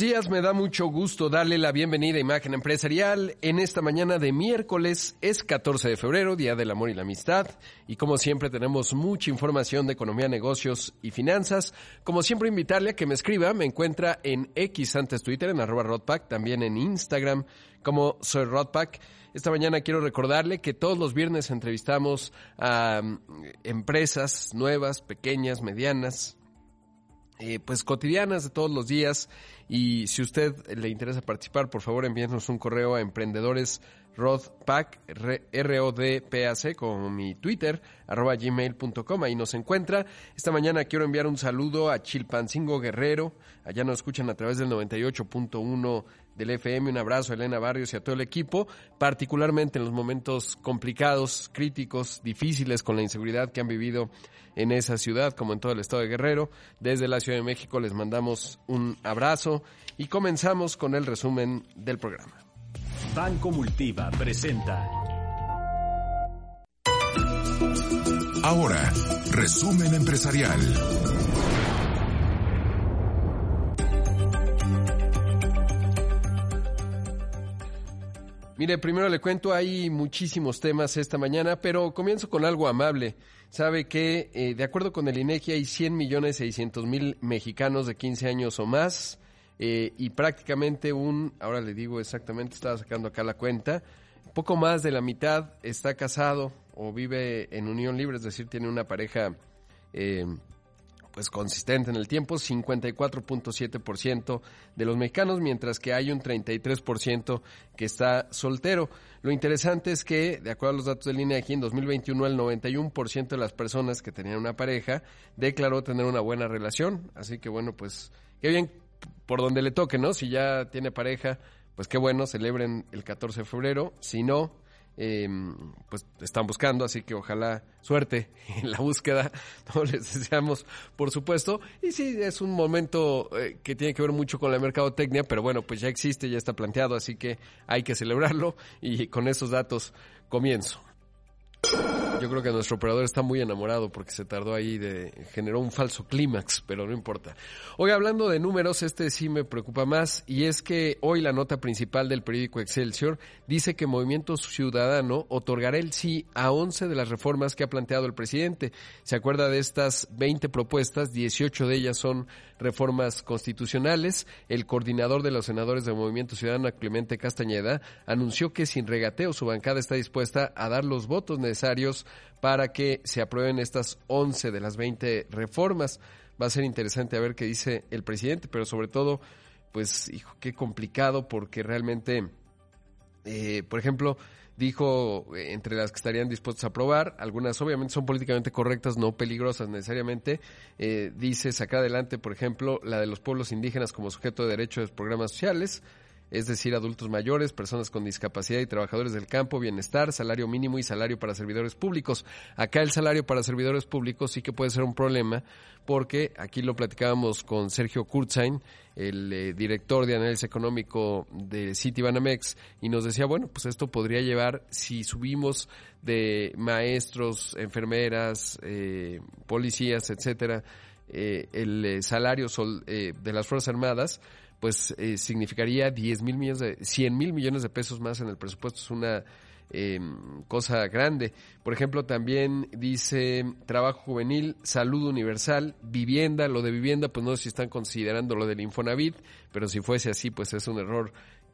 Días, me da mucho gusto darle la bienvenida a Imagen Empresarial en esta mañana de miércoles, es 14 de febrero, Día del Amor y la Amistad, y como siempre tenemos mucha información de economía, negocios y finanzas. Como siempre invitarle a que me escriba, me encuentra en X antes Twitter, en arroba Rodpack, también en Instagram como soy Rodpack. Esta mañana quiero recordarle que todos los viernes entrevistamos a mm, empresas nuevas, pequeñas, medianas, eh, pues cotidianas de todos los días. Y si usted le interesa participar, por favor envíenos un correo a emprendedores rodpac, R-O-D-P-A-C, como mi Twitter, arroba gmail.com, ahí nos encuentra. Esta mañana quiero enviar un saludo a Chilpancingo Guerrero, allá nos escuchan a través del 98.1 del FM, un abrazo a Elena Barrios y a todo el equipo, particularmente en los momentos complicados, críticos, difíciles con la inseguridad que han vivido en esa ciudad, como en todo el estado de Guerrero. Desde la Ciudad de México les mandamos un abrazo y comenzamos con el resumen del programa. Banco Multiva presenta. Ahora, resumen empresarial. Mire, primero le cuento, hay muchísimos temas esta mañana, pero comienzo con algo amable. Sabe que, eh, de acuerdo con el INEGI, hay 100 millones 600 mil mexicanos de 15 años o más, eh, y prácticamente un, ahora le digo exactamente, estaba sacando acá la cuenta, poco más de la mitad está casado o vive en unión libre, es decir, tiene una pareja eh, pues consistente en el tiempo, 54.7% de los mexicanos, mientras que hay un 33% que está soltero. Lo interesante es que, de acuerdo a los datos del INEGI, en 2021 el 91% de las personas que tenían una pareja declaró tener una buena relación, así que bueno, pues qué bien por donde le toque, ¿no? Si ya tiene pareja, pues qué bueno, celebren el 14 de febrero, si no, eh, pues están buscando, así que ojalá suerte en la búsqueda, no les deseamos, por supuesto. Y sí, es un momento eh, que tiene que ver mucho con la mercadotecnia, pero bueno, pues ya existe, ya está planteado, así que hay que celebrarlo y con esos datos comienzo. Yo creo que nuestro operador está muy enamorado porque se tardó ahí de generó un falso clímax, pero no importa. Hoy hablando de números, este sí me preocupa más y es que hoy la nota principal del periódico Excelsior dice que Movimiento Ciudadano otorgará el sí a 11 de las reformas que ha planteado el presidente. Se acuerda de estas 20 propuestas, 18 de ellas son reformas constitucionales. El coordinador de los senadores de Movimiento Ciudadano, Clemente Castañeda, anunció que sin regateo su bancada está dispuesta a dar los votos necesarios para que se aprueben estas 11 de las 20 reformas. Va a ser interesante a ver qué dice el presidente, pero sobre todo, pues, hijo, qué complicado porque realmente, eh, por ejemplo, dijo eh, entre las que estarían dispuestos a aprobar, algunas obviamente son políticamente correctas, no peligrosas necesariamente, eh, dice sacar adelante, por ejemplo, la de los pueblos indígenas como sujeto de derechos de programas sociales, es decir, adultos mayores, personas con discapacidad y trabajadores del campo, bienestar, salario mínimo y salario para servidores públicos. Acá el salario para servidores públicos sí que puede ser un problema porque aquí lo platicábamos con Sergio Kurzain, el eh, director de análisis económico de Citibanamex, y nos decía, bueno, pues esto podría llevar, si subimos de maestros, enfermeras, eh, policías, etcétera, eh, el salario sol, de las Fuerzas Armadas, pues eh, significaría 10 mil millones de, 100 mil millones de pesos más en el presupuesto. Es una eh, cosa grande. Por ejemplo, también dice trabajo juvenil, salud universal, vivienda. Lo de vivienda, pues no sé si están considerando lo del Infonavit, pero si fuese así, pues es un error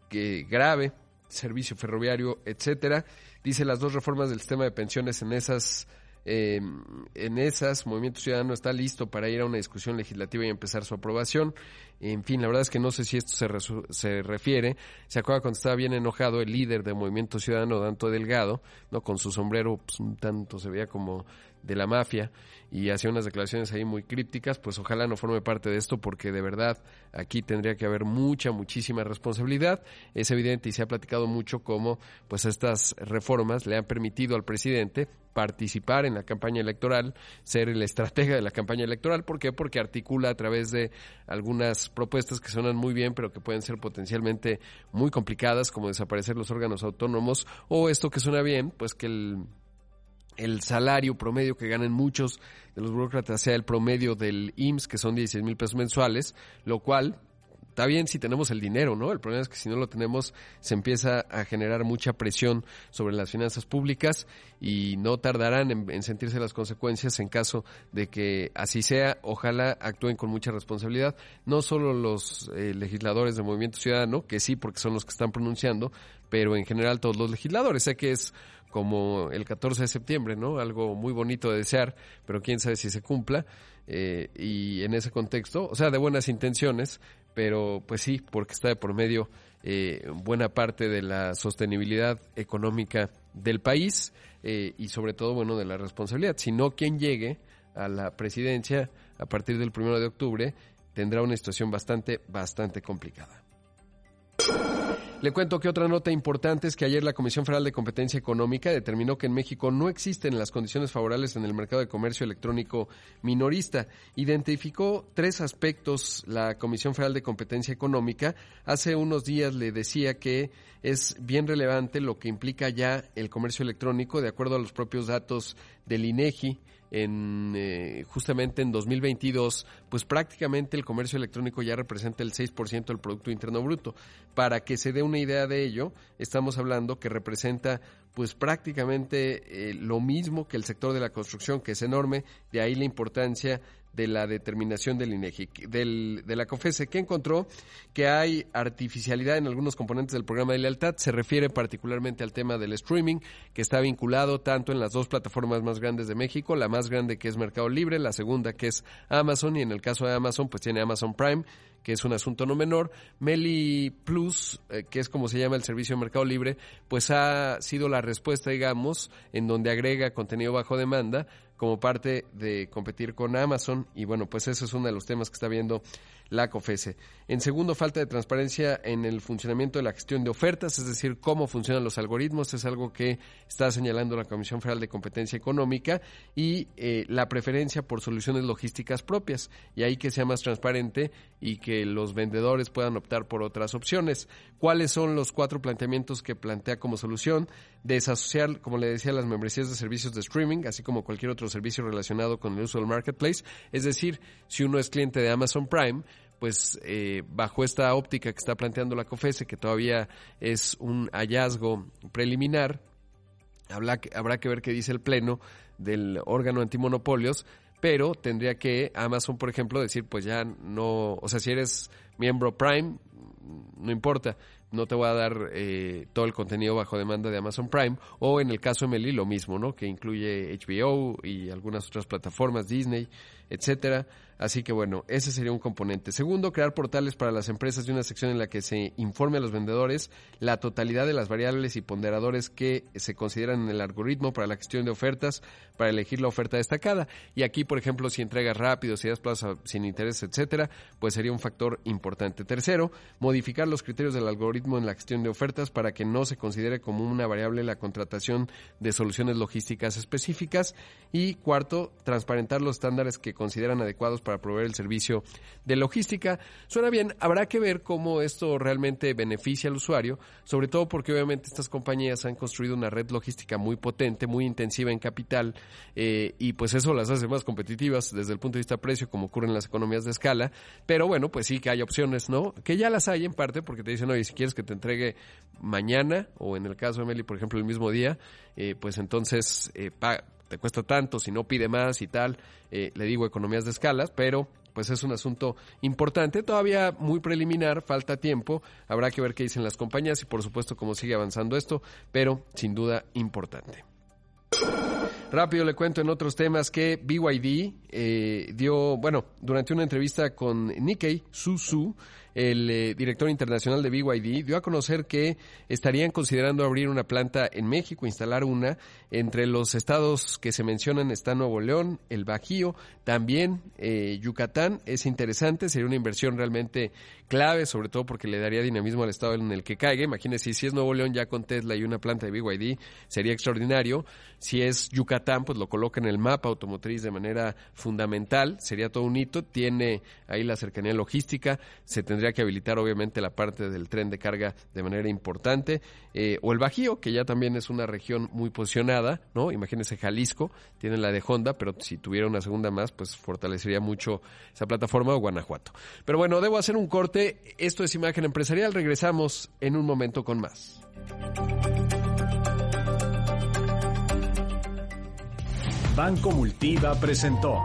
que, grave. Servicio ferroviario, etcétera. Dice las dos reformas del sistema de pensiones en esas eh, en esas, Movimiento Ciudadano está listo para ir a una discusión legislativa y empezar su aprobación. En fin, la verdad es que no sé si esto se, se refiere. Se acuerda cuando estaba bien enojado el líder de Movimiento Ciudadano, Danto Delgado, no con su sombrero, pues un tanto se veía como de la mafia y hacía unas declaraciones ahí muy crípticas, pues ojalá no forme parte de esto porque de verdad aquí tendría que haber mucha, muchísima responsabilidad. Es evidente y se ha platicado mucho cómo pues estas reformas le han permitido al presidente participar en la campaña electoral, ser el estratega de la campaña electoral. ¿Por qué? Porque articula a través de algunas propuestas que suenan muy bien, pero que pueden ser potencialmente muy complicadas, como desaparecer los órganos autónomos, o esto que suena bien, pues que el el salario promedio que ganan muchos de los burócratas sea el promedio del IMSS, que son 16 mil pesos mensuales, lo cual está bien si tenemos el dinero, ¿no? El problema es que si no lo tenemos se empieza a generar mucha presión sobre las finanzas públicas y no tardarán en, sentirse las consecuencias en caso de que así sea. Ojalá actúen con mucha responsabilidad, no solo los eh, legisladores del Movimiento Ciudadano, que sí, porque son los que están pronunciando, pero en general todos los legisladores. Sé que es como el 14 de septiembre, ¿no? Algo muy bonito de desear, pero quién sabe si se cumpla. Eh, y en ese contexto, o sea, de buenas intenciones, pero pues sí, porque está de por medio eh, buena parte de la sostenibilidad económica del país eh, y sobre todo, bueno, de la responsabilidad. Si no, quien llegue a la presidencia a partir del primero de octubre tendrá una situación bastante, bastante complicada. Le cuento que otra nota importante es que ayer la Comisión Federal de Competencia Económica determinó que en México no existen las condiciones favorables en el mercado de comercio electrónico minorista. Identificó tres aspectos la Comisión Federal de Competencia Económica. Hace unos días le decía que es bien relevante lo que implica ya el comercio electrónico, de acuerdo a los propios datos del INEGI en eh, justamente en 2022, pues prácticamente el comercio electrónico ya representa el 6% del Producto Interno Bruto. Para que se dé una idea de ello, estamos hablando que representa pues prácticamente eh, lo mismo que el sector de la construcción, que es enorme, de ahí la importancia de la determinación del INEGI, del, de la COFESE, que encontró que hay artificialidad en algunos componentes del programa de lealtad. Se refiere particularmente al tema del streaming, que está vinculado tanto en las dos plataformas más grandes de México, la más grande que es Mercado Libre, la segunda que es Amazon, y en el caso de Amazon, pues tiene Amazon Prime, que es un asunto no menor. Meli Plus, eh, que es como se llama el servicio de Mercado Libre, pues ha sido la respuesta, digamos, en donde agrega contenido bajo demanda como parte de competir con Amazon. Y bueno, pues ese es uno de los temas que está viendo la COFESE. En segundo, falta de transparencia en el funcionamiento de la gestión de ofertas, es decir, cómo funcionan los algoritmos, es algo que está señalando la Comisión Federal de Competencia Económica y eh, la preferencia por soluciones logísticas propias, y ahí que sea más transparente y que los vendedores puedan optar por otras opciones. ¿Cuáles son los cuatro planteamientos que plantea como solución? Desasociar, como le decía, las membresías de servicios de streaming, así como cualquier otro servicio relacionado con el uso del marketplace, es decir, si uno es cliente de Amazon Prime, pues eh, bajo esta óptica que está planteando la COFESE, que todavía es un hallazgo preliminar, habrá que, habrá que ver qué dice el Pleno del órgano antimonopolios, pero tendría que Amazon, por ejemplo, decir, pues ya no, o sea, si eres miembro Prime, no importa, no te voy a dar eh, todo el contenido bajo demanda de Amazon Prime, o en el caso de Meli lo mismo, ¿no? Que incluye HBO y algunas otras plataformas, Disney, etcétera. Así que bueno, ese sería un componente. Segundo, crear portales para las empresas y una sección en la que se informe a los vendedores la totalidad de las variables y ponderadores que se consideran en el algoritmo para la gestión de ofertas, para elegir la oferta destacada. Y aquí, por ejemplo, si entregas rápido, si das plaza sin interés, etcétera, pues sería un factor importante. Tercero, modificar los criterios del algoritmo en la gestión de ofertas para que no se considere como una variable la contratación de soluciones logísticas específicas. Y cuarto, transparentar los estándares que consideran adecuados para proveer el servicio de logística. Suena bien, habrá que ver cómo esto realmente beneficia al usuario, sobre todo porque obviamente estas compañías han construido una red logística muy potente, muy intensiva en capital, eh, y pues eso las hace más competitivas desde el punto de vista precio, como ocurre en las economías de escala. Pero bueno, pues sí que hay opciones, ¿no? Que ya las hay en parte, porque te dicen, oye, si quieres que te entregue mañana, o en el caso de Meli, por ejemplo, el mismo día, eh, pues entonces eh, te cuesta tanto, si no pide más y tal, eh, le digo economías de escalas, pero pues es un asunto importante, todavía muy preliminar, falta tiempo, habrá que ver qué dicen las compañías y por supuesto cómo sigue avanzando esto, pero sin duda importante. Rápido le cuento en otros temas que BYD eh, dio, bueno, durante una entrevista con Nikkei, Su el eh, director internacional de BYD, dio a conocer que estarían considerando abrir una planta en México, instalar una. Entre los estados que se mencionan está Nuevo León, el Bajío, también eh, Yucatán. Es interesante, sería una inversión realmente clave, sobre todo porque le daría dinamismo al estado en el que caiga. Imagínese, si es Nuevo León ya con Tesla y una planta de BYD, sería extraordinario. Si es Yucatán, pues lo coloca en el mapa automotriz de manera fundamental, sería todo un hito. Tiene ahí la cercanía logística, se tendría que habilitar obviamente la parte del tren de carga de manera importante, eh, o el Bajío, que ya también es una región muy posicionada, ¿no? Imagínense Jalisco, tiene la de Honda, pero si tuviera una segunda más, pues fortalecería mucho esa plataforma o Guanajuato. Pero bueno, debo hacer un corte, esto es Imagen Empresarial, regresamos en un momento con más. Banco Multiva presentó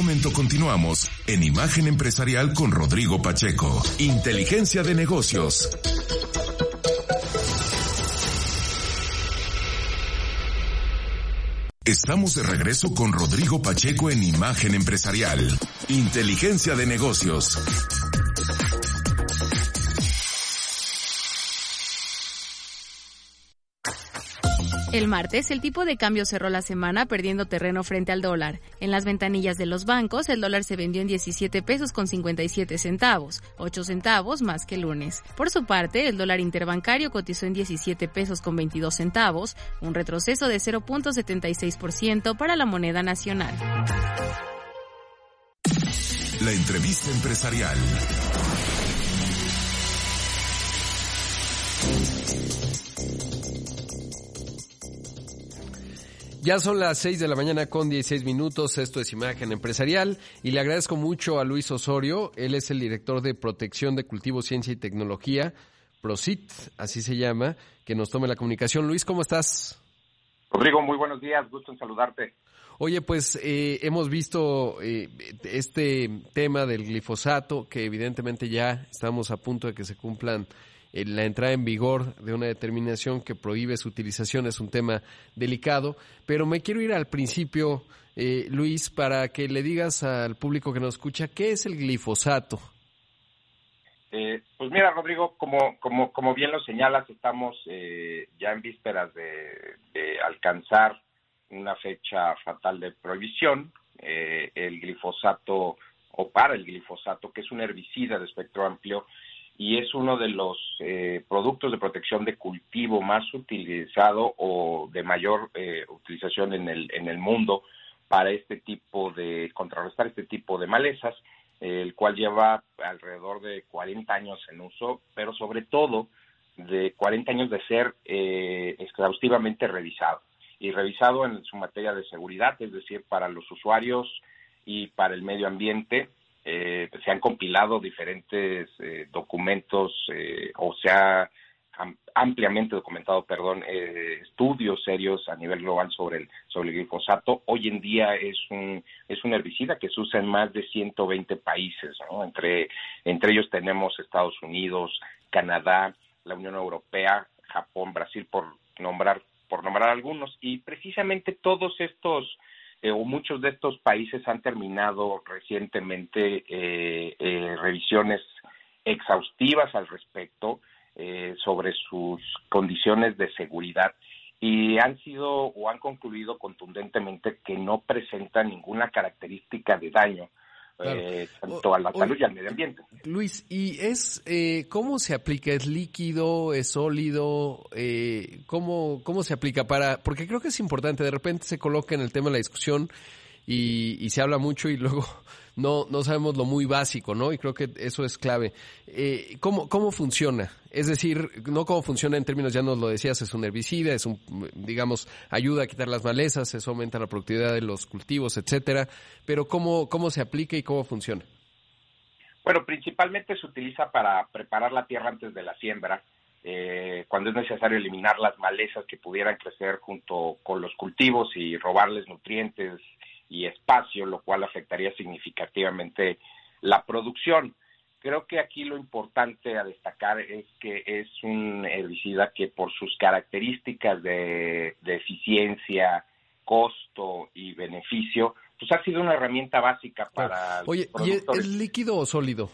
momento continuamos en Imagen Empresarial con Rodrigo Pacheco. Inteligencia de negocios. Estamos de regreso con Rodrigo Pacheco en Imagen Empresarial. Inteligencia de negocios. El martes, el tipo de cambio cerró la semana perdiendo terreno frente al dólar. En las ventanillas de los bancos, el dólar se vendió en 17 pesos con 57 centavos, 8 centavos más que el lunes. Por su parte, el dólar interbancario cotizó en 17 pesos con 22 centavos, un retroceso de 0.76% para la moneda nacional. La entrevista empresarial. Ya son las 6 de la mañana con 16 minutos, esto es Imagen Empresarial y le agradezco mucho a Luis Osorio, él es el director de Protección de Cultivo, Ciencia y Tecnología, PROCIT, así se llama, que nos tome la comunicación. Luis, ¿cómo estás? Rodrigo, muy buenos días, gusto en saludarte. Oye, pues eh, hemos visto eh, este tema del glifosato, que evidentemente ya estamos a punto de que se cumplan la entrada en vigor de una determinación que prohíbe su utilización es un tema delicado, pero me quiero ir al principio, eh, Luis, para que le digas al público que nos escucha qué es el glifosato. Eh, pues mira, Rodrigo, como, como, como bien lo señalas, estamos ya en vísperas de, alcanzar una fecha fatal de prohibición. el glifosato, o para el glifosato, que es un herbicida de espectro amplio, y es uno de los eh, productos de protección de cultivo más utilizado o de mayor eh, utilización en el, en el mundo para este tipo de contrarrestar este tipo de malezas, el cual lleva alrededor de 40 años en uso, pero sobre todo de 40 años de ser eh, exhaustivamente revisado. Y revisado en su materia de seguridad, es decir, para los usuarios y para el medio ambiente eh, se han compilado diferentes eh, documentos eh, o se ha ampliamente documentado, perdón, estudios serios a nivel global sobre el sobre el glifosato. Hoy en día es un es un herbicida que se usa en más de 120 países, Entre entre ellos tenemos Estados Unidos, Canadá, la Unión Europea, Japón, Brasil por nombrar por nombrar algunos y precisamente todos estos eh, o muchos de estos países han terminado recientemente eh, eh, revisiones exhaustivas al respecto sobre sus condiciones de seguridad y han sido o han concluido contundentemente que no presenta ninguna característica de daño eh, tanto a la salud y al medio ambiente. Luis, ¿y es eh, cómo se aplica? ¿Es líquido? ¿Es sólido? Eh, ¿cómo, ¿Cómo se aplica para...? Porque creo que es importante, de repente se coloca en el tema de la discusión y, y se habla mucho y luego no, no sabemos lo muy básico, ¿no? Y creo que eso es clave. Eh, ¿cómo, ¿Cómo funciona? Es decir, no cómo funciona en términos, ya nos lo decías, es un herbicida, es un, digamos, ayuda a quitar las malezas, eso aumenta la productividad de los cultivos, etcétera, pero ¿cómo, cómo se aplica y cómo funciona? Bueno, principalmente se utiliza para preparar la tierra antes de la siembra eh, cuando es necesario eliminar las malezas que pudieran crecer junto con los cultivos y robarles nutrientes y espacio, lo cual afectaría significativamente la producción. Creo que aquí lo importante a destacar es que es un herbicida que por sus características de, eficiencia, costo y beneficio, pues ha sido una herramienta básica para... Oye, ¿y es, líquido o sólido?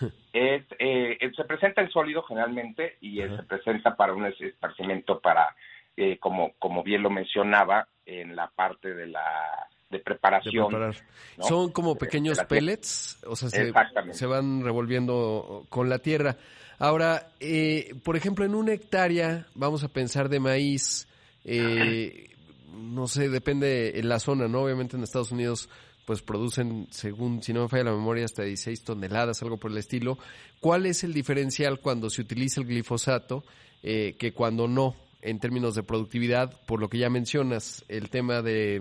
Es, eh, se presenta en sólido generalmente y se presenta para un esparcimiento para, eh, como, como bien lo mencionaba, en la parte de la de preparación. Son como pequeños pellets, o sea, se, van revolviendo con la tierra. Ahora, eh, por ejemplo, en una hectárea, vamos a pensar de maíz, eh, no sé, depende en la zona, ¿no? Obviamente en Estados Unidos pues producen, según, si no me falla la memoria, hasta 16 toneladas, algo por el estilo. ¿Cuál es el diferencial cuando se utiliza el glifosato eh, que cuando no, en términos de productividad, por lo que ya mencionas, el tema de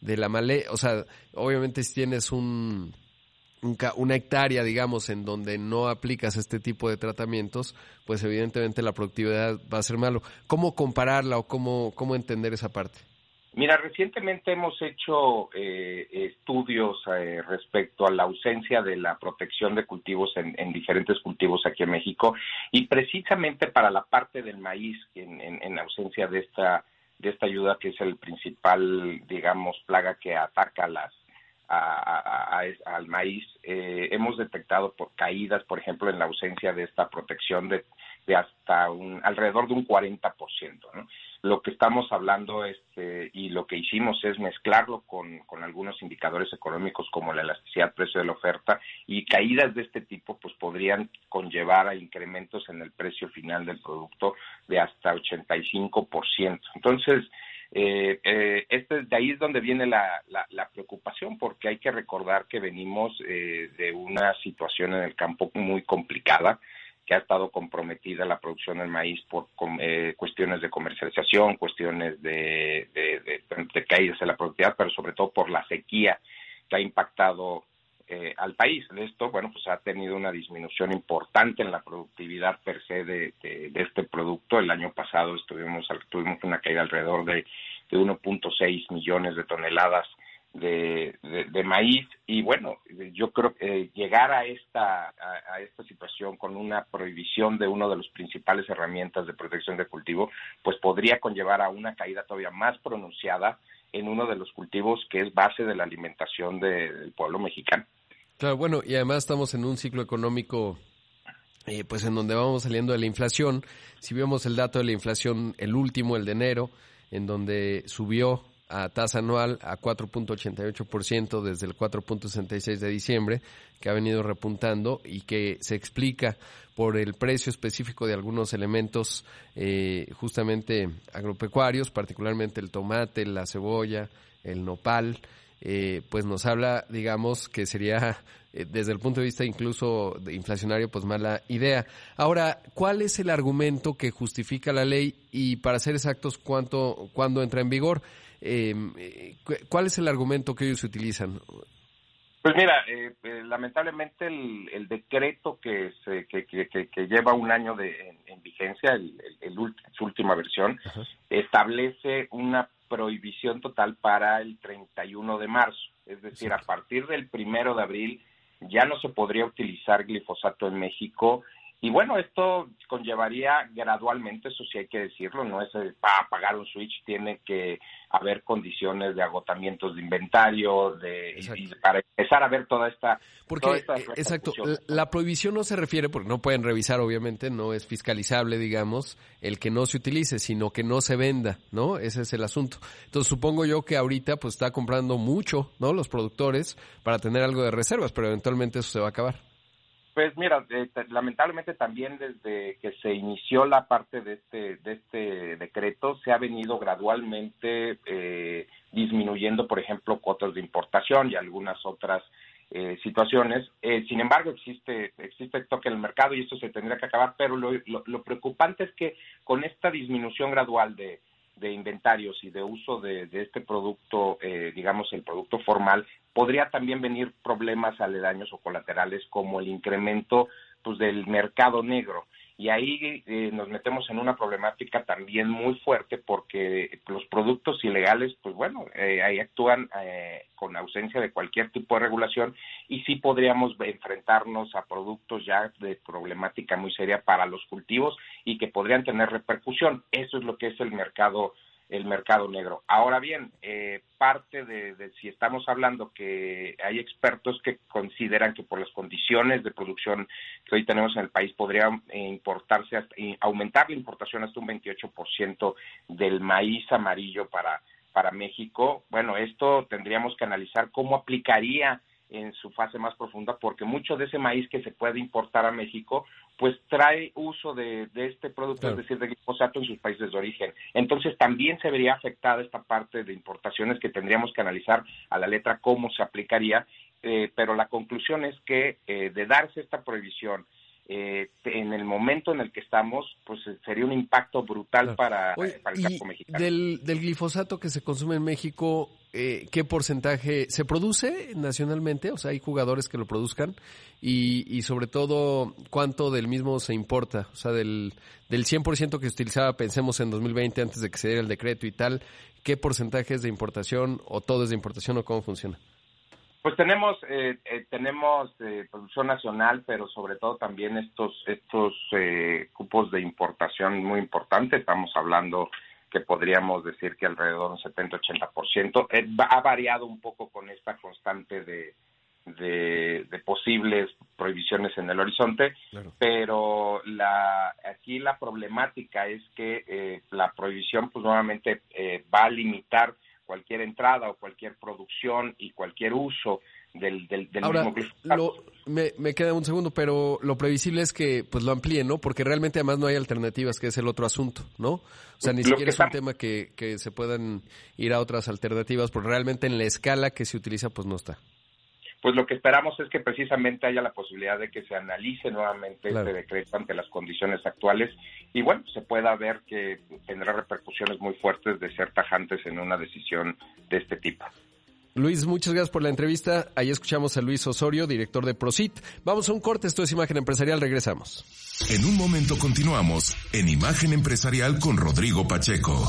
de la male, o sea, obviamente si tienes un, una hectárea, digamos, en donde no aplicas este tipo de tratamientos, pues evidentemente la productividad va a ser malo. ¿Cómo compararla o cómo, cómo entender esa parte? Mira, recientemente hemos hecho eh, estudios eh, respecto a la ausencia de la protección de cultivos en, diferentes cultivos aquí en México y precisamente para la parte del maíz, en, en ausencia de esta de esta ayuda que es el principal, digamos, plaga que ataca las al maíz. Eh, hemos detectado por caídas, por ejemplo, en la ausencia de esta protección de, de hasta un, alrededor de un 40%. ¿no? Lo que estamos hablando este, y lo que hicimos es mezclarlo con, con algunos indicadores económicos como la elasticidad precio de la oferta y caídas de este tipo pues podrían conllevar a incrementos en el precio final del producto de hasta 85%. Entonces, eh, eh, este, de ahí es donde viene la, la, preocupación, porque hay que recordar que venimos eh, de una situación en el campo muy complicada, que ha estado comprometida la producción del maíz por eh, cuestiones de comercialización, cuestiones de, de, de, caídas en la productividad, pero sobre todo por la sequía que ha impactado eh, al país. Esto, bueno, pues ha tenido una disminución importante en la productividad per se de, este producto. El año pasado estuvimos, tuvimos una caída alrededor de, de 1.6 millones de toneladas de, maíz y bueno yo creo que llegar a esta a, esta situación con una prohibición de una de las principales herramientas de protección de cultivo pues podría conllevar a una caída todavía más pronunciada en uno de los cultivos que es base de la alimentación del pueblo mexicano claro bueno y además estamos en un ciclo económico eh, pues en donde vamos saliendo de la inflación. Si vemos el dato de la inflación el último el de enero en donde subió a tasa anual a 4.88% desde el 4.66 de diciembre, que ha venido repuntando y que se explica por el precio específico de algunos elementos eh, justamente agropecuarios, particularmente el tomate, la cebolla, el nopal, eh, pues nos habla, digamos, que sería eh, desde el punto de vista incluso de inflacionario, pues mala idea. Ahora, ¿cuál es el argumento que justifica la ley y para ser exactos, cuánto, cuándo entra en vigor? Em, eh, ¿Cuál es el argumento que ellos utilizan? Pues mira, eh, eh, lamentablemente el, decreto que, se, que, que, lleva un año de, en, vigencia, el, su última versión, establece una prohibición total para el 31 de marzo. Es decir, a partir del primero de abril ya no se podría utilizar glifosato en México y bueno, esto conllevaría gradualmente, eso sí hay que decirlo, no es para apagar un switch, tiene que haber condiciones de agotamientos de inventario, de para empezar a ver toda esta... Porque, eh, exacto, la prohibición no se refiere, porque no pueden revisar obviamente, no es fiscalizable, digamos, el que no se utilice, sino que no se venda, ¿no? Ese es el asunto. Entonces supongo yo que ahorita pues está comprando mucho, ¿no? Los productores para tener algo de reservas, pero eventualmente eso se va a acabar. Pues mira, eh, lamentablemente también desde que se inició la parte de este de este decreto se ha venido gradualmente eh, disminuyendo, por ejemplo, cuotas de importación y algunas otras eh, situaciones. sin embargo, existe existe toque en el mercado y esto se tendría que acabar, pero lo, preocupante es que con esta disminución gradual de de inventarios y de uso de, este producto, eh, digamos el producto formal, podría también venir problemas aledaños o colaterales como el incremento pues, del mercado negro. y ahí eh, nos metemos en una problemática también muy fuerte porque los productos ilegales, pues bueno, eh, ahí actúan eh, con ausencia de cualquier tipo de regulación y sí podríamos enfrentarnos a productos ya de problemática muy seria para los cultivos y que podrían tener repercusión. Eso es lo que es el mercado el mercado negro. Ahora bien, eh, parte de, si estamos hablando que hay expertos que consideran que por las condiciones de producción que hoy tenemos en el país podría importarse hasta, aumentar la importación hasta un 28% del maíz amarillo para para México. Bueno, esto tendríamos que analizar cómo aplicaría en su fase más profunda, porque mucho de ese maíz que se puede importar a México, pues trae uso de, este producto, es decir, de glifosato en sus países de origen. Entonces también se vería afectada esta parte de importaciones que tendríamos que analizar a la letra cómo se aplicaría, eh, pero la conclusión es que eh, de darse esta prohibición eh, en el momento en el que estamos, pues eh, sería un impacto brutal para, el campo mexicano. Del, del, glifosato que se consume en México, eh, ¿qué porcentaje se produce nacionalmente? O sea, hay jugadores que lo produzcan y, y sobre todo, ¿cuánto del mismo se importa? O sea, del, del 100% que se utilizaba, pensemos en 2020, antes de que se diera el decreto y tal, ¿qué porcentaje es de importación o todo es de importación o cómo funciona? Pues tenemos eh, eh, tenemos eh, producción nacional, pero sobre todo también estos estos cupos de importación muy importantes. Estamos hablando que podríamos decir que alrededor de un 70-80%. ha variado un poco con esta constante de, de, posibles prohibiciones en el horizonte, pero la, aquí la problemática es que la prohibición pues nuevamente va a limitar cualquier entrada o cualquier producción y cualquier uso del, del, mismo me, me, queda un segundo, pero lo previsible es que pues lo amplíen, ¿no? Porque realmente además no hay alternativas, que es el otro asunto, ¿no? O sea, ni siquiera es un tema que, que se puedan ir a otras alternativas, porque realmente en la escala que se utiliza pues no está pues lo que esperamos es que precisamente haya la posibilidad de que se analice nuevamente este decreto ante las condiciones actuales y bueno, se pueda ver que tendrá repercusiones muy fuertes de ser tajantes en una decisión de este tipo. Luis, muchas gracias por la entrevista. Ahí escuchamos a Luis Osorio, director de Prosit. Vamos a un corte, esto es Imagen Empresarial, regresamos. En un momento continuamos en Imagen Empresarial con Rodrigo Pacheco.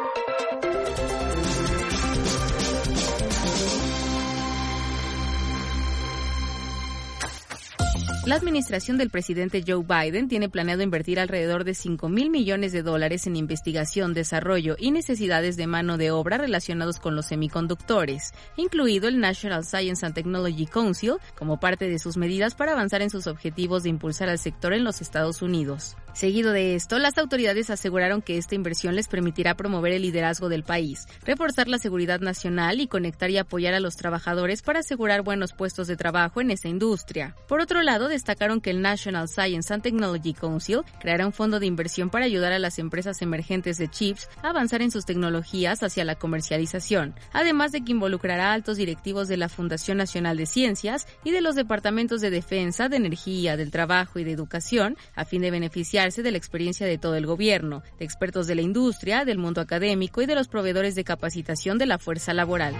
La administración del presidente Joe Biden tiene planeado invertir alrededor de 5 mil millones de dólares en investigación, desarrollo y necesidades de mano de obra relacionados con los semiconductores, incluido el National Science and Technology Council, como parte de sus medidas para avanzar en sus objetivos de impulsar al sector en los Estados Unidos. Seguido de esto, las autoridades aseguraron que esta inversión les permitirá promover el liderazgo del país, reforzar la seguridad nacional y conectar y apoyar a los trabajadores para asegurar buenos puestos de trabajo en esa industria. Por otro lado, destacaron que el National Science and Technology Council creará un fondo de inversión para ayudar a las empresas emergentes de chips a avanzar en sus tecnologías hacia la comercialización, además de que involucrará a altos directivos de la Fundación Nacional de Ciencias y de los departamentos de defensa, de energía, del trabajo y de educación, a fin de beneficiar de la experiencia de todo el gobierno, de expertos de la industria, del mundo académico y de los proveedores de capacitación de la fuerza laboral.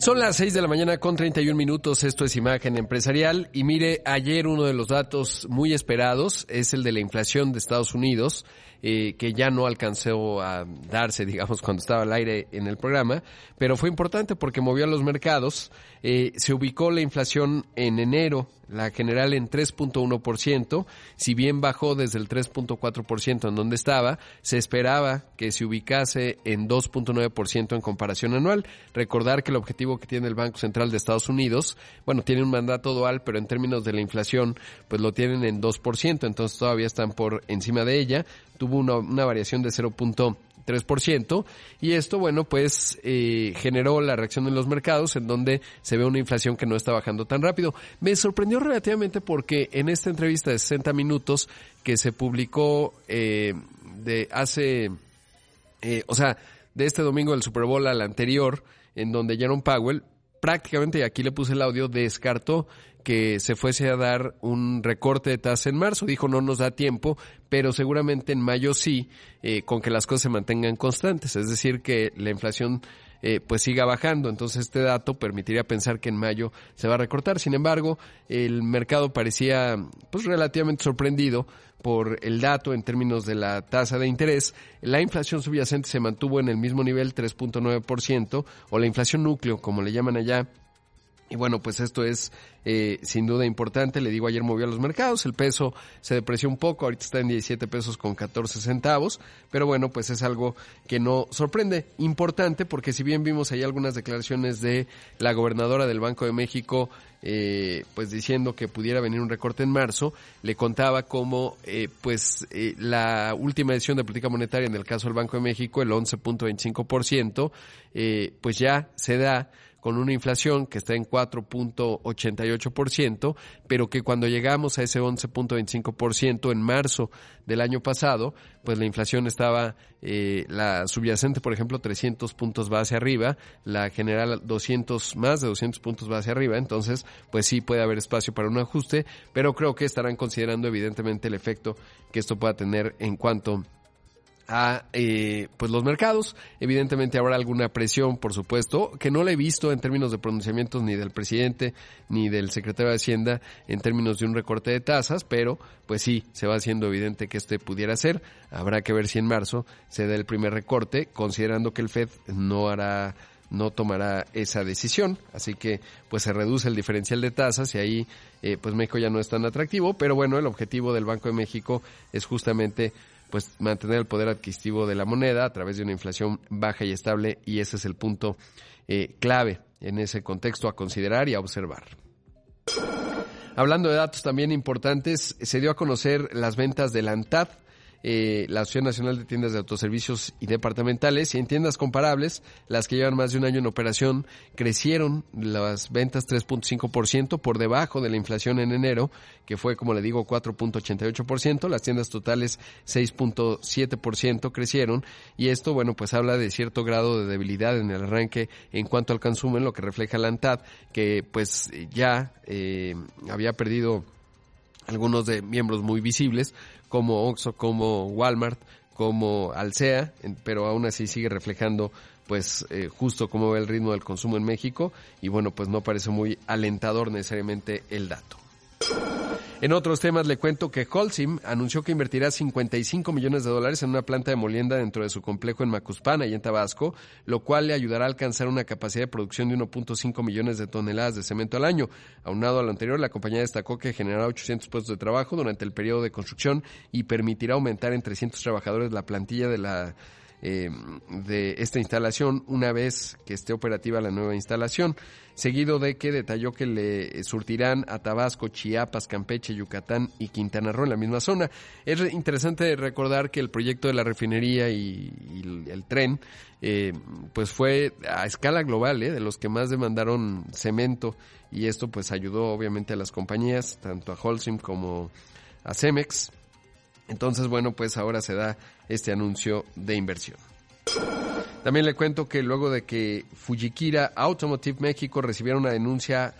Son las 6 de la mañana con 31 minutos, esto es Imagen Empresarial. Y mire, ayer uno de los datos muy esperados es el de la inflación de Estados Unidos, eh, que ya no alcanzó a darse, digamos, cuando estaba al aire en el programa, pero fue importante porque movió a los mercados, eh, se ubicó la inflación en enero la general en 3.1%, si bien bajó desde el 3.4% en donde estaba, se esperaba que se ubicase en 2.9% en comparación anual. Recordar que el objetivo que tiene el Banco Central de Estados Unidos, bueno, tiene un mandato dual, pero en términos de la inflación, pues lo tienen en 2%, entonces todavía están por encima de ella. Tuvo una, una variación de 0.1 3%, y esto, bueno, pues eh, generó la reacción en los mercados en donde se ve una inflación que no está bajando tan rápido. Me sorprendió relativamente porque en esta entrevista de 60 minutos que se publicó eh, de hace, eh, o sea, de este domingo del Super Bowl al anterior, en donde Jerome Powell prácticamente, y aquí le puse el audio, descartó que se fuese a dar un recorte de tasa en marzo. Dijo no nos da tiempo, pero seguramente en mayo sí, eh, con que las cosas se mantengan constantes. Es decir, que la inflación eh, pues siga bajando. Entonces este dato permitiría pensar que en mayo se va a recortar. Sin embargo, el mercado parecía pues relativamente sorprendido por el dato en términos de la tasa de interés. La inflación subyacente se mantuvo en el mismo nivel, 3.9%, o la inflación núcleo, como le llaman allá, y bueno, pues esto es eh, sin duda importante. Le digo, ayer movió a los mercados, el peso se depreció un poco, ahorita está en 17 pesos con 14 centavos, pero bueno, pues es algo que no sorprende. Importante porque si bien vimos ahí algunas declaraciones de la gobernadora del Banco de México, eh, pues diciendo que pudiera venir un recorte en marzo, le contaba cómo eh, pues eh, la última decisión de política monetaria en el caso del Banco de México, el 11.25%, eh, pues ya se da con una inflación que está en 4.88%, pero que cuando llegamos a ese 11.25% en marzo del año pasado, pues la inflación estaba, eh, la subyacente, por ejemplo, 300 puntos base arriba, la general 200, más de 200 puntos base arriba, entonces, pues sí puede haber espacio para un ajuste, pero creo que estarán considerando evidentemente el efecto que esto pueda tener en cuanto a eh, pues los mercados. Evidentemente habrá alguna presión, por supuesto, que no la he visto en términos de pronunciamientos ni del presidente ni del secretario de Hacienda en términos de un recorte de tasas, pero pues sí, se va haciendo evidente que este pudiera ser. Habrá que ver si en marzo se da el primer recorte, considerando que el Fed no hará no tomará esa decisión, así que pues se reduce el diferencial de tasas y ahí eh, pues México ya no es tan atractivo, pero bueno, el objetivo del Banco de México es justamente pues mantener el poder adquisitivo de la moneda a través de una inflación baja y estable y ese es el punto eh, clave en ese contexto a considerar y a observar. Hablando de datos también importantes, se dio a conocer las ventas de la ANTAD, eh, la Asociación Nacional de Tiendas de Autoservicios y Departamentales, y en tiendas comparables, las que llevan más de un año en operación, crecieron las ventas 3.5% por debajo de la inflación en enero, que fue, como le digo, 4.88%, las tiendas totales 6.7% crecieron, y esto, bueno, pues habla de cierto grado de debilidad en el arranque en cuanto al consumo, en lo que refleja la ANTAD, que pues ya eh, había perdido algunos de miembros muy visibles, como Oxxo, como Walmart, como Alsea, pero aún así sigue reflejando pues eh, justo cómo ve el ritmo del consumo en México y bueno, pues no parece muy alentador necesariamente el dato. En otros temas le cuento que Holcim anunció que invertirá 55 millones de dólares en una planta de molienda dentro de su complejo en Macuspana y en Tabasco, lo cual le ayudará a alcanzar una capacidad de producción de 1.5 millones de toneladas de cemento al año. Aunado a lo anterior, la compañía destacó que generará 800 puestos de trabajo durante el periodo de construcción y permitirá aumentar en 300 trabajadores la plantilla de la eh, de esta instalación una vez que esté operativa la nueva instalación, seguido de que detalló que le surtirán a Tabasco, Chiapas, Campeche, Yucatán y Quintana Roo en la misma zona. Es interesante recordar que el proyecto de la refinería y, el tren eh, pues fue a escala global, eh, de los que más demandaron cemento y esto pues ayudó obviamente a las compañías, tanto a Holcim como a Cemex. Entonces, bueno, pues ahora se da este anuncio de inversión. También le cuento que luego de que Fujikira Automotive México recibiera una denuncia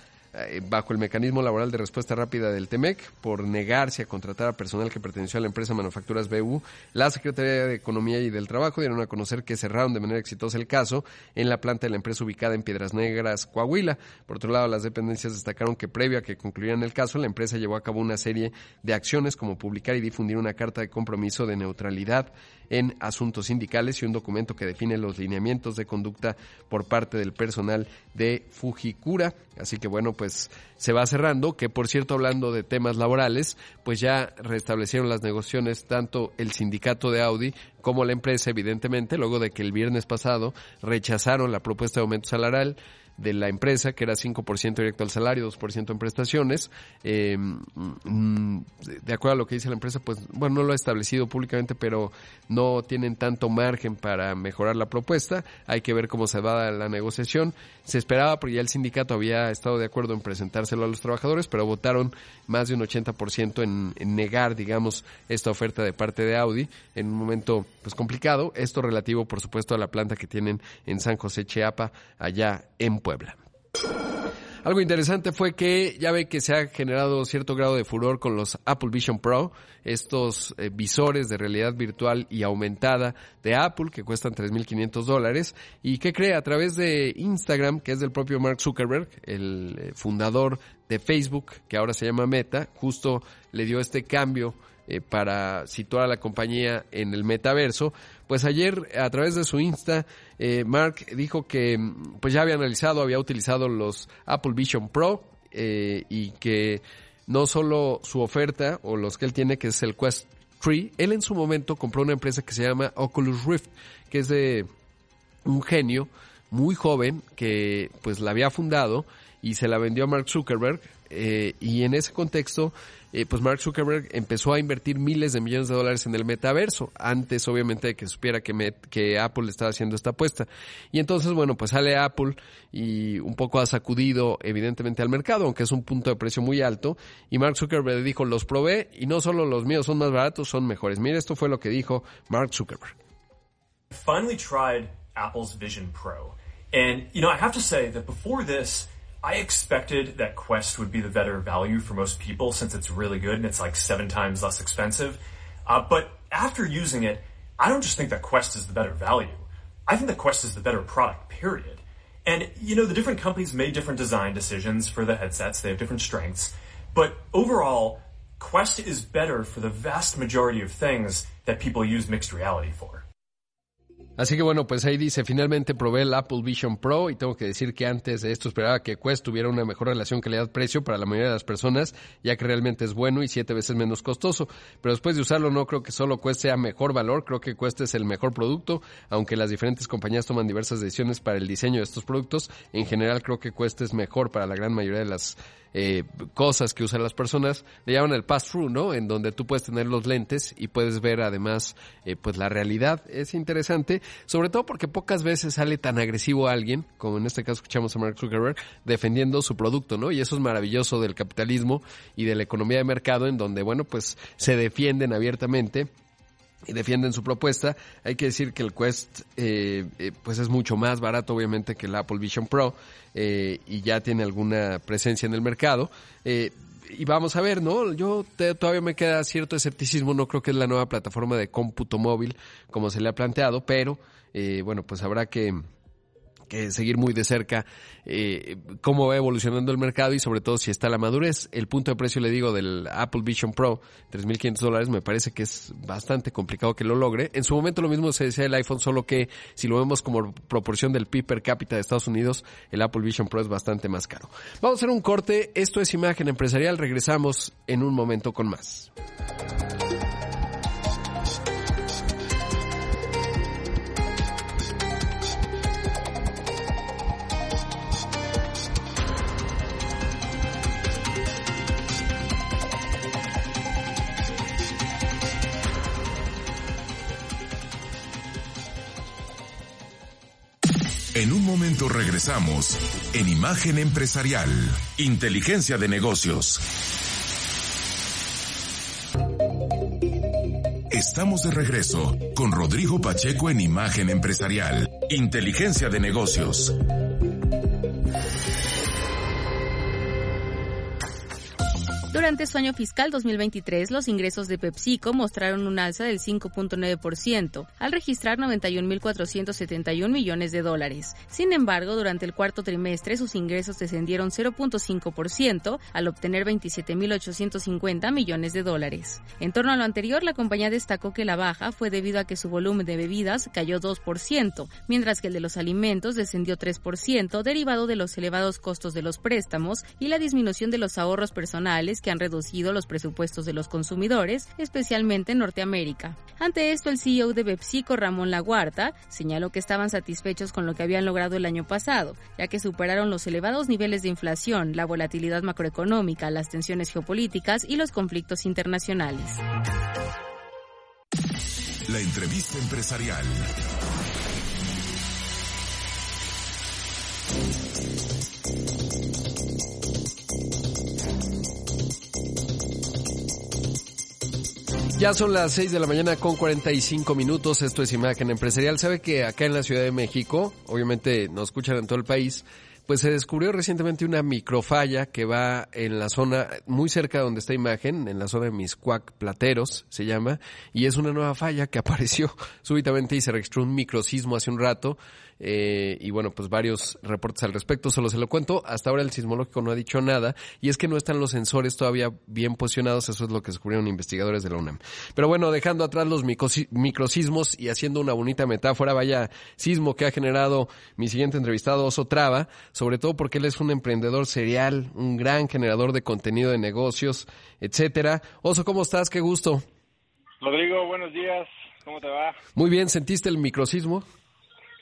bajo el mecanismo laboral de respuesta rápida del TEMEC por negarse a contratar a personal que perteneció a la empresa Manufacturas BU, la Secretaría de Economía y del Trabajo dieron a conocer que cerraron de manera exitosa el caso en la planta de la empresa ubicada en Piedras Negras, Coahuila. Por otro lado, las dependencias destacaron que previo a que concluyeran el caso, la empresa llevó a cabo una serie de acciones como publicar y difundir una carta de compromiso de neutralidad en asuntos sindicales y un documento que define los lineamientos de conducta por parte del personal de Fujikura. Así que bueno, pues se va cerrando, que por cierto, hablando de temas laborales, pues ya restablecieron las negociaciones tanto el sindicato de Audi como la empresa, evidentemente, luego de que el viernes pasado rechazaron la propuesta de aumento salarial de la empresa, que era 5% directo al salario, 2% en prestaciones. Eh, mm, de acuerdo a lo que dice la empresa, pues, bueno, no lo ha establecido públicamente, pero no tienen tanto margen para mejorar la propuesta. Hay que ver cómo se va la negociación. Se esperaba, porque ya el sindicato había estado de acuerdo en presentárselo a los trabajadores, pero votaron más de un 80% en, en negar, digamos, esta oferta de parte de Audi en un momento pues complicado. Esto relativo, por supuesto, a la planta que tienen en San José Chiapa, allá en Puebla. Algo interesante fue que ya ve que se ha generado cierto grado de furor con los Apple Vision Pro, estos eh, visores de realidad virtual y aumentada de Apple que cuestan 3.500 dólares y que cree a través de Instagram, que es del propio Mark Zuckerberg, el eh, fundador de Facebook, que ahora se llama Meta, justo le dio este cambio eh, para situar a la compañía en el metaverso. Pues ayer a través de su Insta, eh, Mark dijo que mm, pues ya había analizado, había utilizado los Apple Vision Pro eh, y que no solo su oferta o los que él tiene, que es el Quest 3, él en su momento compró una empresa que se llama Oculus Rift, que es de un genio muy joven que pues la había fundado y se la vendió a Mark Zuckerberg y en ese contexto eh, pues Mark Zuckerberg empezó a invertir miles de millones de dólares en el metaverso, antes obviamente de que supiera que, Apple estaba haciendo esta apuesta. Y entonces, bueno, pues sale Apple y un poco ha sacudido evidentemente al mercado, aunque es un punto de precio muy alto. Y Mark Zuckerberg dijo, los probé y no solo los míos son más baratos, son mejores. Mire, esto fue lo que dijo Mark Zuckerberg. Finally tried Apple's Vision Pro. And, you know, I have to say that before this, I expected that Quest would be the better value for most people since it's really good and it's like seven times less expensive. Uh, but after using it, I don't just think that Quest is the better value. I think that Quest is the better product, period. And, you know, the different companies made different design decisions for the headsets. They have different strengths. But overall, Quest is better for the vast majority of things that people use mixed reality for. Así que bueno, pues ahí dice, finalmente probé el Apple Vision Pro y tengo que decir que antes de esto esperaba que Quest tuviera una mejor relación calidad-precio para la mayoría de las personas, ya que realmente es bueno y siete veces menos costoso. Pero después de usarlo no creo que solo Quest sea mejor valor, creo que Quest es el mejor producto, aunque las diferentes compañías toman diversas decisiones para el diseño de estos productos. En general creo que Quest es mejor para la gran mayoría de las eh, cosas que usan las personas, le llaman el pass-through, ¿no? En donde tú puedes tener los lentes y puedes ver además eh, pues la realidad. Es interesante, sobre todo porque pocas veces sale tan agresivo alguien, como en este caso escuchamos a Mark Zuckerberg, defendiendo su producto, ¿no? Y eso es maravilloso del capitalismo y de la economía de mercado, en donde, bueno, pues se defienden abiertamente y defienden su propuesta. Hay que decir que el Quest eh, eh, pues es mucho más barato obviamente que el Apple Vision Pro eh, y ya tiene alguna presencia en el mercado. y vamos a ver, ¿no? Yo todavía me queda cierto escepticismo, no creo que es la nueva plataforma de cómputo móvil como se le ha planteado, pero bueno, pues habrá que que seguir muy de cerca eh, cómo va evolucionando el mercado y sobre todo si está la madurez. El punto de precio, le digo, del Apple Vision Pro, 3.500 dólares, me parece que es bastante complicado que lo logre. En su momento lo mismo se decía del iPhone, solo que si lo vemos como proporción del PIB per cápita de Estados Unidos, el Apple Vision Pro es bastante más caro. Vamos a hacer un corte, esto es Imagen Empresarial, regresamos en un momento con más. Regresamos en Imagen Empresarial, Inteligencia de Negocios. Estamos de regreso con Rodrigo Pacheco en Imagen Empresarial, Inteligencia de Negocios. Durante su año fiscal 2023, los ingresos de PepsiCo mostraron un alza del 5.9%, al registrar 91.471 millones de dólares. Sin embargo, durante el cuarto trimestre, sus ingresos descendieron 0.5%, al obtener 27.850 millones de dólares. En torno a lo anterior, la compañía destacó que la baja fue debido a que su volumen de bebidas cayó 2%, mientras que el de los alimentos descendió 3%, derivado de los elevados costos de los préstamos y la disminución de los ahorros personales que han reducido los presupuestos de los consumidores, especialmente en Norteamérica. Ante esto, el CEO de PepsiCo, Ramón Laguarta, señaló que estaban satisfechos con lo que habían logrado el año pasado, ya que superaron los elevados niveles de inflación, la volatilidad macroeconómica, las tensiones geopolíticas y los conflictos internacionales. La entrevista empresarial. Ya son las 6 de la mañana con 45 minutos. Esto es Imagen Empresarial. Sabe que acá en la Ciudad de México, obviamente nos escuchan en todo el país, pues se descubrió recientemente una microfalla que va en la zona muy cerca de donde está imagen, en la zona de Miscuac Plateros se llama, y es una nueva falla que apareció súbitamente y se registró un microsismo hace un rato. Eh, y bueno, pues varios reportes al respecto, solo se lo cuento. Hasta ahora el sismológico no ha dicho nada y es que no están los sensores todavía bien posicionados, eso es lo que descubrieron investigadores de la UNAM. Pero bueno, dejando atrás los microsismos y haciendo una bonita metáfora, vaya sismo que ha generado mi siguiente entrevistado, Oso Traba, sobre todo porque él es un emprendedor serial, un gran generador de contenido de negocios, etcétera. Oso, ¿cómo estás? Qué gusto. Rodrigo, buenos días. ¿Cómo te va? Muy bien, ¿sentiste el microsismo?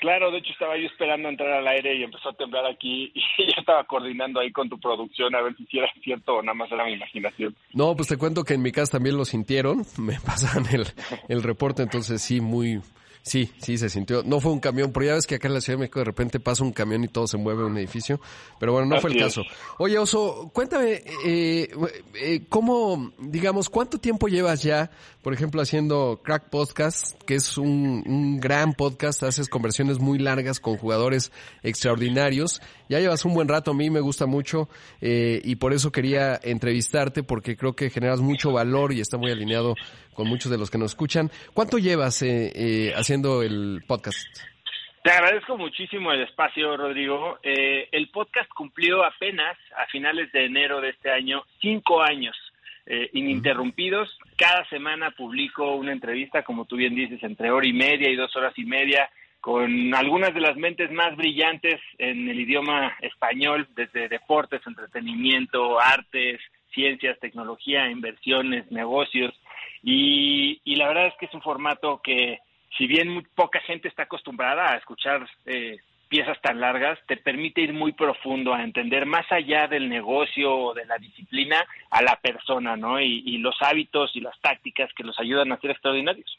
Claro, de hecho estaba yo esperando entrar al aire y empezó a temblar aquí y ya estaba coordinando ahí con tu producción a ver si era cierto o nada más era mi imaginación. No, pues te cuento que en mi casa también lo sintieron, me pasan el, el reporte, entonces sí, muy, Sí, sí, se sintió. No fue un camión, pero ya ves que acá en la Ciudad de México de repente pasa un camión y todo se mueve un edificio. Pero bueno, no fue el caso. Oye, Oso, cuéntame, eh, eh, ¿cómo, digamos, cuánto tiempo llevas ya, por ejemplo, haciendo Crack Podcast, que es un, un gran podcast, haces conversiones muy largas con jugadores extraordinarios. Ya llevas un buen rato, a mí me gusta mucho eh, y por eso quería entrevistarte porque creo que generas mucho valor y está muy alineado con muchos de los que nos escuchan. ¿Cuánto llevas eh, eh, haciendo el podcast? Te agradezco muchísimo el espacio, Rodrigo. Eh, el podcast cumplió apenas a finales de enero de este año cinco años eh, ininterrumpidos. Cada semana publico una entrevista, como tú bien dices, entre hora y media y dos horas y media, con algunas de las mentes más brillantes en el idioma español, desde deportes, entretenimiento, artes, ciencias, tecnología, inversiones, negocios. Y, y la verdad es que es un formato que, si bien poca gente está acostumbrada a escuchar eh, piezas tan largas, te permite ir muy profundo a entender más allá del negocio o de la disciplina a la persona, ¿no? Y, y los hábitos y las tácticas que los ayudan a ser extraordinarios.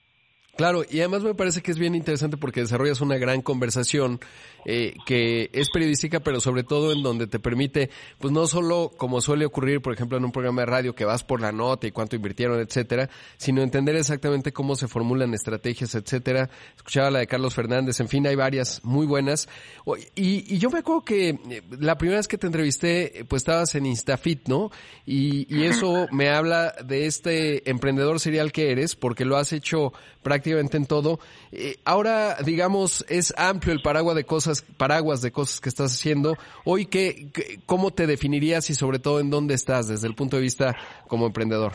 Claro, y además me parece que es bien interesante porque desarrollas una gran conversación eh, que es periodística, pero sobre todo en donde te permite, pues no solo como suele ocurrir, por ejemplo, en un programa de radio que vas por la nota y cuánto invirtieron, etcétera, sino entender exactamente cómo se formulan estrategias, etcétera. Escuchaba la de Carlos Fernández, en fin, hay varias muy buenas. Y, y yo me acuerdo que eh, la primera vez que te entrevisté, pues estabas en Instafit, ¿no? Y, y eso me habla de este emprendedor serial que eres, porque lo has hecho prácticamente en todo. Eh, ahora, digamos, es amplio el paraguas de cosas, paraguas de cosas que estás haciendo. Hoy, ¿qué, ¿cómo te definirías y sobre todo en dónde estás desde el punto de vista como emprendedor?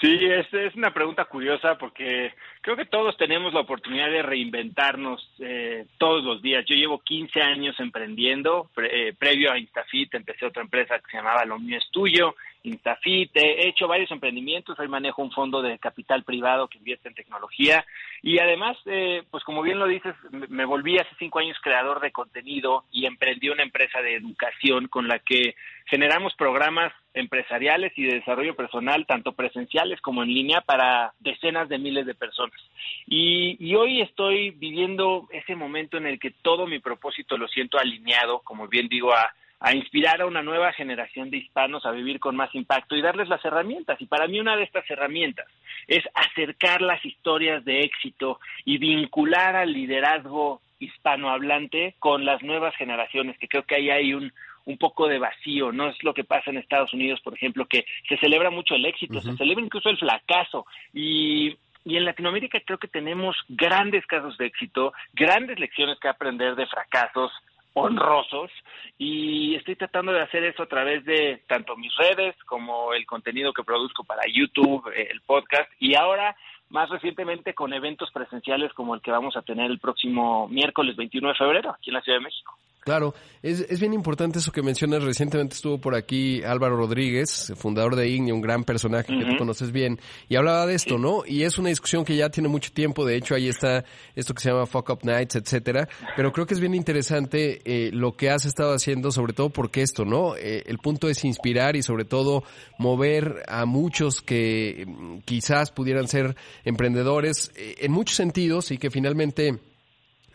Sí, es, es una pregunta curiosa porque creo que todos tenemos la oportunidad de reinventarnos eh, todos los días. Yo llevo 15 años emprendiendo. Pre, eh, previo a Instafit empecé otra empresa que se llamaba Lo Mío es Tuyo. Instafit, he hecho varios emprendimientos, hoy manejo un fondo de capital privado que invierte en tecnología. Y además, eh, pues como bien lo dices, me volví hace cinco años creador de contenido y emprendí una empresa de educación con la que generamos programas empresariales y de desarrollo personal, tanto presenciales como en línea, para decenas de miles de personas. Y, y, hoy estoy viviendo ese momento en el que todo mi propósito lo siento alineado, como bien digo, a a inspirar a una nueva generación de hispanos a vivir con más impacto y darles las herramientas. Y para mí una de estas herramientas es acercar las historias de éxito y vincular al liderazgo hispanohablante con las nuevas generaciones, que creo que ahí hay un, un poco de vacío, no es lo que pasa en Estados Unidos, por ejemplo, que se celebra mucho el éxito, uh -huh. se celebra incluso el fracaso y y en Latinoamérica creo que tenemos grandes casos de éxito, grandes lecciones que aprender de fracasos, honrosos y estoy tratando de hacer eso a través de tanto mis redes como el contenido que produzco para YouTube, el podcast y ahora más recientemente con eventos presenciales como el que vamos a tener el próximo miércoles 21 de febrero aquí en la Ciudad de México. Claro, es, es bien importante eso que mencionas. Recientemente estuvo por aquí Álvaro Rodríguez, fundador de IGNI, un gran personaje uh -huh. que tú conoces bien, y hablaba de esto. ¿no? Y es una discusión que ya tiene mucho tiempo. De hecho, ahí está esto que se llama Fuck Up Nights, etcétera. Pero creo que es bien interesante eh, lo que has estado haciendo, sobre todo porque esto, ¿no? Eh, el punto es inspirar y sobre todo mover a muchos que mm, quizás pudieran ser emprendedores eh, en muchos sentidos y que finalmente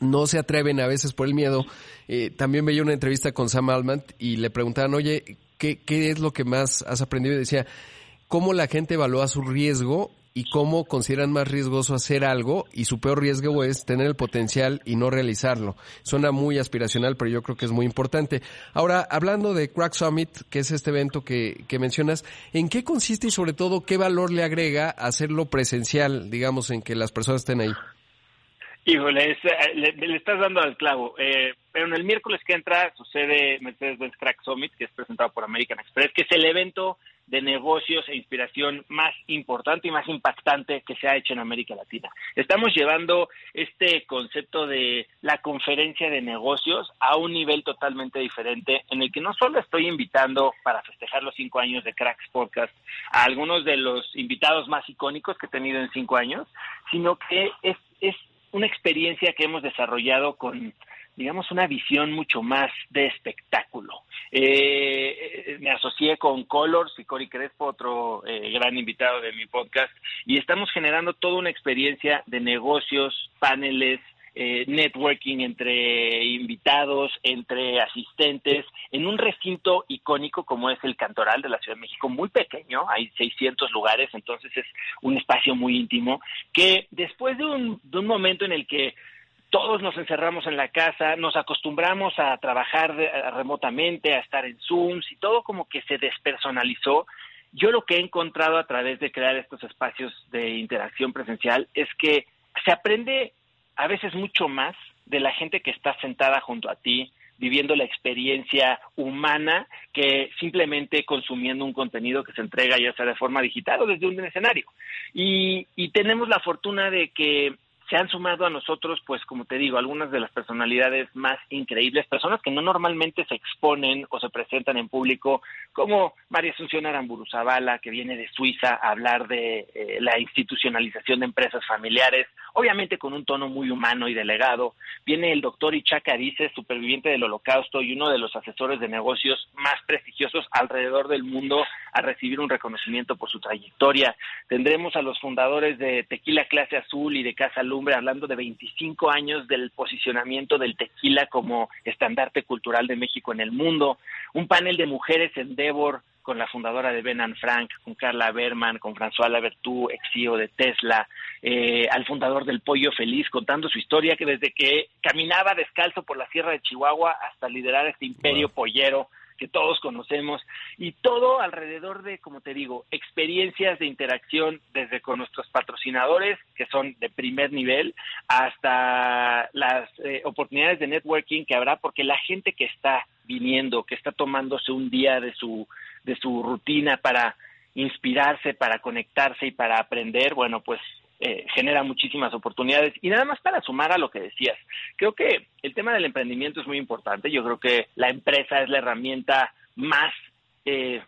no se atreven a veces por el miedo. Eh, también veía una entrevista con Sam Altman y le preguntaban, oye, ¿qué, ¿qué es lo que más has aprendido? Y decía, ¿cómo la gente evalúa su riesgo y cómo consideran más riesgoso hacer algo y su peor riesgo es tener el potencial y no realizarlo. Suena muy aspiracional, pero yo creo que es muy importante. Ahora, hablando de Crack Summit, que es este evento que, que mencionas, ¿en qué consiste y sobre todo qué valor le agrega hacerlo presencial, digamos, en que las personas estén ahí? Híjole, eh, le, estás dando al clavo. Eh, pero en el miércoles que entra sucede Mercedes-Benz Crack Summit, que es presentado por American Express, que es el evento de negocios e inspiración más importante y más impactante que se ha hecho en América Latina. Estamos llevando este concepto de la conferencia de negocios a un nivel totalmente diferente, en el que no solo estoy invitando para festejar los cinco años de Cracks Podcast a algunos de los invitados más icónicos que he tenido en cinco años, sino que es, es una experiencia que hemos desarrollado con digamos, una visión mucho más de espectáculo. Eh, me asocié con Colors y Cory Crespo, otro eh, gran invitado de mi podcast, y estamos generando toda una experiencia de negocios, paneles, eh, networking entre invitados, entre asistentes, en un recinto icónico como es el Cantoral de la Ciudad de México, muy pequeño, hay 600 lugares, entonces es un espacio muy íntimo, que después de un, de un momento en el que todos nos encerramos en la casa, nos acostumbramos a trabajar remotamente, a estar en Zooms y todo como que se despersonalizó. Yo lo que he encontrado a través de crear estos espacios de interacción presencial es que se aprende a veces mucho más de la gente que está sentada junto a ti, viviendo la experiencia humana que simplemente consumiendo un contenido que se entrega ya sea de forma digital o desde un escenario. Y, y tenemos la fortuna de que se han sumado a nosotros, pues como te digo, algunas de las personalidades más increíbles, personas que no normalmente se exponen o se presentan en público, como María Asunción Aramburu Zavala, que viene de Suiza a hablar de eh, la institucionalización de empresas familiares, obviamente con un tono muy humano y delegado. Viene el doctor Ichak Arice, superviviente del holocausto y uno de los asesores de negocios más prestigiosos alrededor del mundo, a recibir un reconocimiento por su trayectoria. Tendremos a los fundadores de Tequila Clase Azul y de Casa Lumbre hablando de 25 años del posicionamiento del tequila como estandarte cultural de México en el mundo. Un panel de mujeres Endeavor con la fundadora de Ben Frank, con Carla Berman, con François Labertú, ex CEO de Tesla, eh, al fundador del Pollo Feliz, contando su historia que desde que caminaba descalzo por la Sierra de Chihuahua hasta liderar este imperio pollero que todos conocemos y todo alrededor de, como te digo, experiencias de interacción desde con nuestros patrocinadores, que son de primer nivel, hasta las eh, oportunidades de networking que habrá, porque la gente que está viniendo, que está tomándose un día de su, de su rutina para inspirarse, para conectarse y para aprender, bueno, pues eh, genera muchísimas oportunidades. Y nada más para sumar a lo que decías, creo que el tema del emprendimiento es muy importante. Yo creo que la empresa es la herramienta más eh,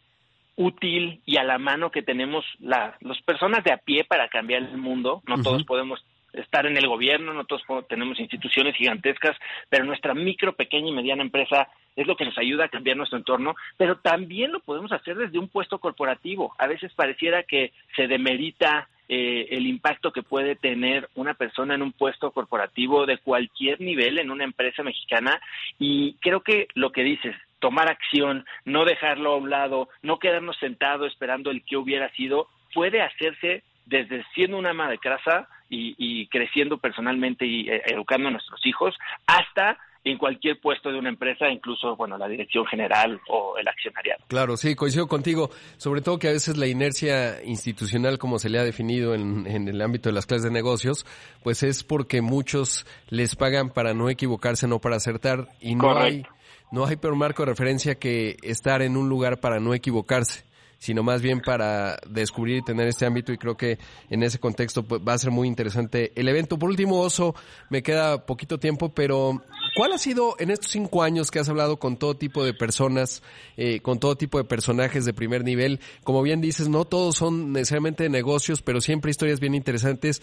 útil y a la mano que tenemos las personas de a pie para cambiar el mundo. No todos podemos estar en el gobierno, no todos tenemos instituciones gigantescas, pero nuestra micro, pequeña y mediana empresa es lo que nos ayuda a cambiar nuestro entorno, pero también lo podemos hacer desde un puesto corporativo. A veces pareciera que se demerita eh, el impacto que puede tener una persona en un puesto corporativo de cualquier nivel en una empresa mexicana. Y creo que lo que dices, tomar acción, no dejarlo a un lado, no quedarnos sentados esperando el que hubiera sido, puede hacerse desde siendo una ama de casa y, creciendo personalmente y eh, educando a nuestros hijos hasta en cualquier puesto de una empresa, incluso, bueno, la dirección general o el accionariado. Claro, sí, coincido contigo, sobre todo que a veces la inercia institucional, como se le ha definido en, en el ámbito de las clases de negocios, pues es porque muchos les pagan para no equivocarse, no para acertar, y no hay, no hay peor marco de referencia que estar en un lugar para no equivocarse sino más bien para descubrir y tener este ámbito y creo que en ese contexto pues, va a ser muy interesante el evento. Por último, Oso, me queda poquito tiempo, pero ¿cuál ha sido en estos cinco años que has hablado con todo tipo de personas, eh, con todo tipo de personajes de primer nivel? Como bien dices, no todos son necesariamente de negocios, pero siempre historias bien interesantes.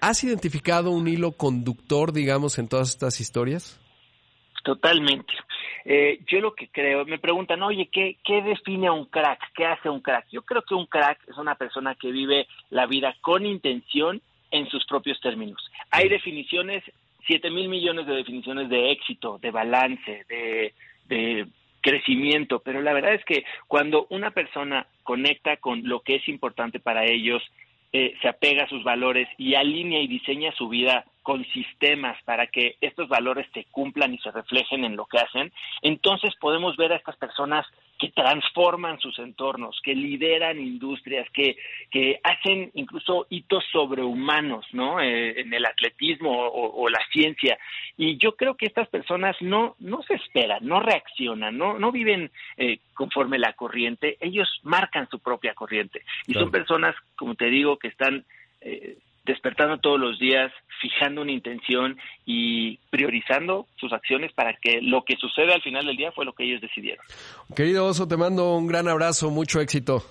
¿Has identificado un hilo conductor, digamos, en todas estas historias? Totalmente. Eh, yo lo que creo, me preguntan, oye, ¿qué, ¿qué define a un crack? ¿Qué hace un crack? Yo creo que un crack es una persona que vive la vida con intención en sus propios términos. Hay definiciones, siete mil millones de definiciones de éxito, de balance, de, de crecimiento, pero la verdad es que cuando una persona conecta con lo que es importante para ellos, eh, se apega a sus valores y alinea y diseña su vida con sistemas para que estos valores se cumplan y se reflejen en lo que hacen, entonces podemos ver a estas personas que transforman sus entornos, que lideran industrias, que, que hacen incluso hitos sobrehumanos, ¿no? Eh, en el atletismo o, la ciencia. Y yo creo que estas personas no, no se esperan, no reaccionan, no, no viven eh, conforme la corriente, ellos marcan su propia corriente. Y son personas, como te digo, que están eh, despertando todos los días, fijando una intención y priorizando sus acciones para que lo que sucede al final del día fue lo que ellos decidieron. Querido Oso, te mando un gran abrazo, mucho éxito.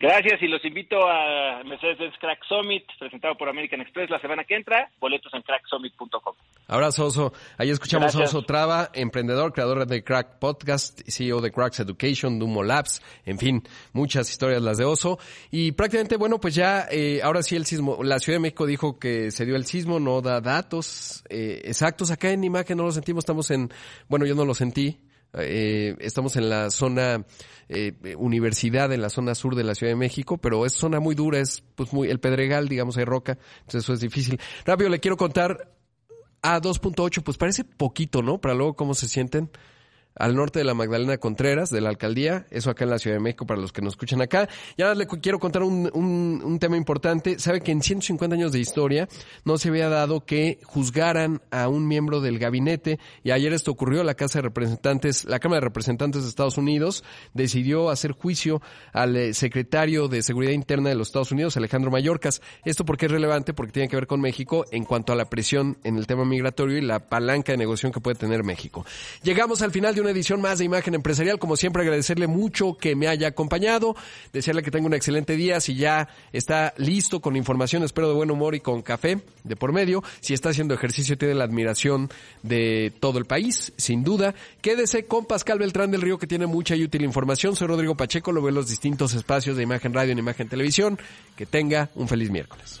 Gracias y los invito a Mercedes Crack Summit, presentado por American Express la semana que entra, boletos en cracksummit.com. Abrazo, Oso. Ahí escuchamos a Oso Traba, emprendedor, creador de Crack Podcast, CEO de Cracks Education, Dumo Labs, en fin, muchas historias las de Oso. Y prácticamente, bueno, pues ya, eh, ahora sí el sismo, la Ciudad de México dijo que se dio el sismo, no da datos eh, exactos. Acá en imagen no lo sentimos, estamos en, bueno, yo no lo sentí, eh, estamos en la zona eh, universidad, en la zona sur de la Ciudad de México, pero es zona muy dura, es pues muy el Pedregal, digamos, hay roca, entonces eso es difícil. Rápido, le quiero contar a 2.8, pues parece poquito, ¿no? Para luego cómo se sienten al norte de la Magdalena Contreras, de la alcaldía, eso acá en la Ciudad de México para los que nos escuchan acá. Y ahora le quiero contar un, un, un, tema importante. Sabe que en 150 años de historia no se había dado que juzgaran a un miembro del gabinete y ayer esto ocurrió, la Casa de Representantes, la Cámara de Representantes de Estados Unidos decidió hacer juicio al eh, secretario de Seguridad Interna de los Estados Unidos, Alejandro Mayorkas. Esto porque es relevante, porque tiene que ver con México en cuanto a la presión en el tema migratorio y la palanca de negociación que puede tener México. Llegamos al final de una edición más de Imagen Empresarial. Como siempre, agradecerle mucho que me haya acompañado, desearle que tenga un excelente día. Si ya está listo con información, espero de buen humor y con café de por medio. Si está haciendo ejercicio, tiene la admiración de todo el país, sin duda. Quédese con Pascal Beltrán del Río, que tiene mucha y útil información. Soy Rodrigo Pacheco, lo veo en los distintos espacios de Imagen Radio y Imagen Televisión. Que tenga un feliz miércoles.